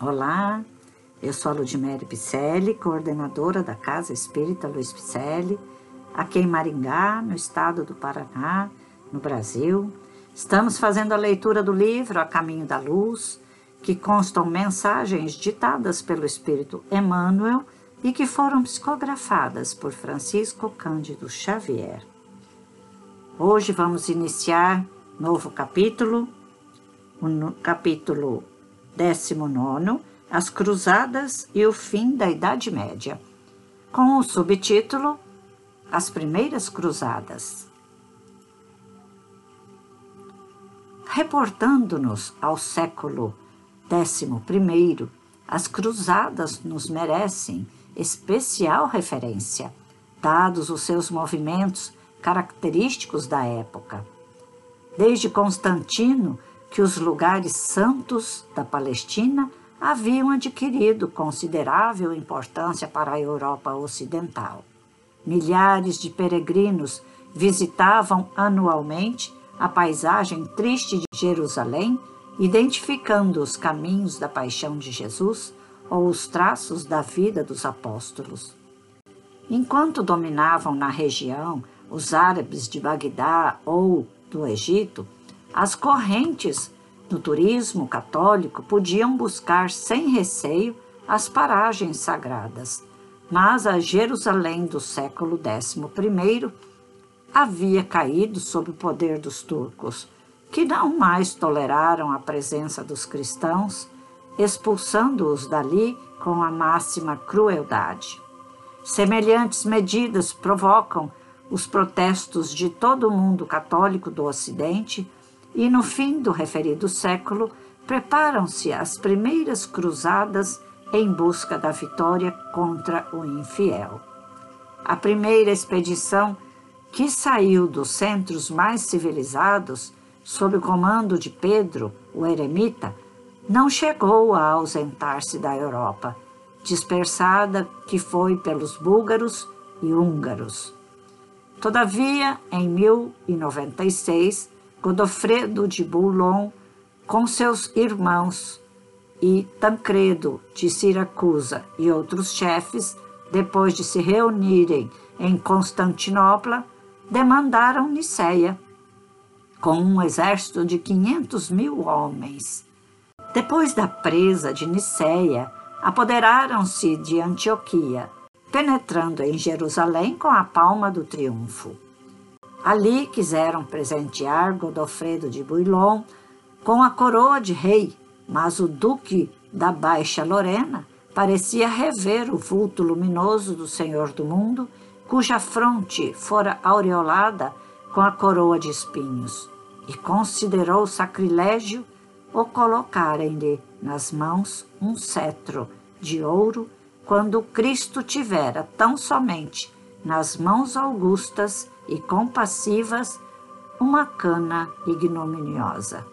Olá, eu sou a Ludmere Picelli, coordenadora da Casa Espírita Luiz Picelli, aqui em Maringá, no estado do Paraná, no Brasil. Estamos fazendo a leitura do livro A Caminho da Luz, que constam mensagens ditadas pelo Espírito Emmanuel e que foram psicografadas por Francisco Cândido Xavier. Hoje vamos iniciar novo capítulo, o capítulo 19, As Cruzadas e o Fim da Idade Média, com o subtítulo As Primeiras Cruzadas. Reportando-nos ao século XI, as cruzadas nos merecem especial referência, dados os seus movimentos característicos da época. Desde Constantino, que os lugares santos da Palestina haviam adquirido considerável importância para a Europa Ocidental. Milhares de peregrinos visitavam anualmente a paisagem triste de Jerusalém, identificando os caminhos da paixão de Jesus ou os traços da vida dos apóstolos. Enquanto dominavam na região os árabes de Bagdá ou do Egito, as correntes do turismo católico podiam buscar sem receio as paragens sagradas, mas a Jerusalém do século XI havia caído sob o poder dos turcos, que não mais toleraram a presença dos cristãos expulsando-os dali com a máxima crueldade. Semelhantes medidas provocam os protestos de todo o mundo católico do Ocidente e, no fim do referido século, preparam-se as primeiras cruzadas em busca da vitória contra o infiel. A primeira expedição, que saiu dos centros mais civilizados, sob o comando de Pedro, o eremita, não chegou a ausentar-se da Europa, dispersada que foi pelos búlgaros e húngaros. Todavia, em 1096, Godofredo de Boulogne, com seus irmãos, e Tancredo de Siracusa e outros chefes, depois de se reunirem em Constantinopla, demandaram Niceia, com um exército de 500 mil homens depois da presa de Niceia, apoderaram-se de Antioquia, penetrando em Jerusalém com a palma do triunfo. Ali quiseram presentear Godofredo de Bouillon com a coroa de rei, mas o duque da Baixa Lorena parecia rever o vulto luminoso do Senhor do mundo, cuja fronte fora aureolada com a coroa de espinhos, e considerou sacrilégio ou colocarem-lhe nas mãos um cetro de ouro, quando Cristo tivera tão somente nas mãos augustas e compassivas uma cana ignominiosa.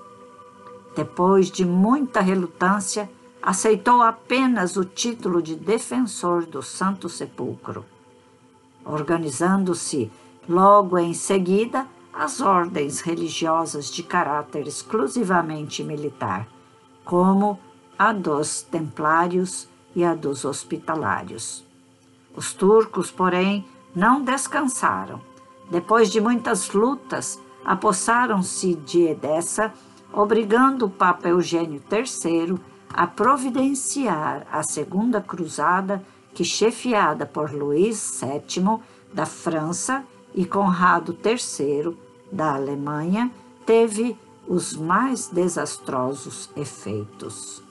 Depois de muita relutância, aceitou apenas o título de defensor do Santo Sepulcro. Organizando-se logo em seguida, as ordens religiosas de caráter exclusivamente militar, como a dos templários e a dos hospitalários. Os turcos, porém, não descansaram. Depois de muitas lutas, apossaram-se de Edessa, obrigando o Papa Eugênio III a providenciar a Segunda Cruzada, que, chefiada por Luís VII da França e Conrado III da Alemanha teve os mais desastrosos efeitos.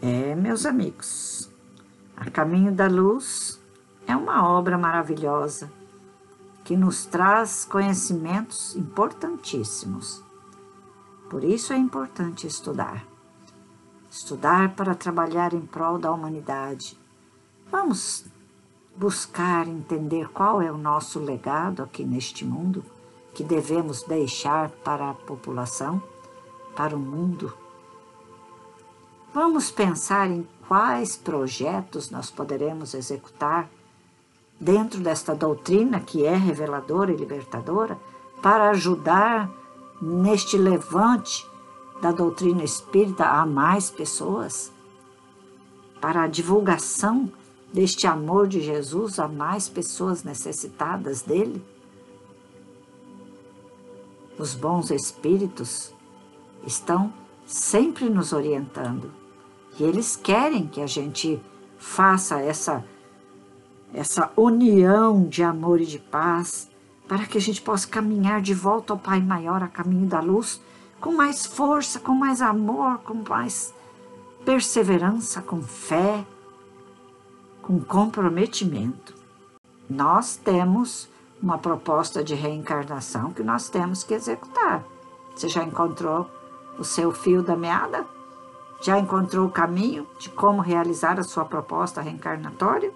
É, meus amigos, A Caminho da Luz é uma obra maravilhosa que nos traz conhecimentos importantíssimos. Por isso é importante estudar. Estudar para trabalhar em prol da humanidade. Vamos buscar entender qual é o nosso legado aqui neste mundo que devemos deixar para a população, para o mundo. Vamos pensar em quais projetos nós poderemos executar dentro desta doutrina que é reveladora e libertadora para ajudar neste levante da doutrina espírita a mais pessoas, para a divulgação deste amor de Jesus a mais pessoas necessitadas dele? Os bons espíritos estão sempre nos orientando e eles querem que a gente faça essa essa união de amor e de paz para que a gente possa caminhar de volta ao Pai maior, a caminho da luz, com mais força, com mais amor, com mais perseverança, com fé, com comprometimento. Nós temos uma proposta de reencarnação que nós temos que executar. Você já encontrou o seu fio da meada? Já encontrou o caminho de como realizar a sua proposta reencarnatória?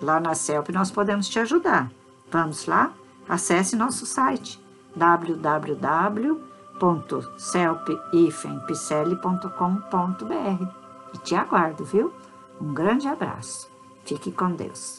Lá na CELP nós podemos te ajudar. Vamos lá? Acesse nosso site www.celp-picelli.com.br e te aguardo, viu? Um grande abraço. Fique com Deus.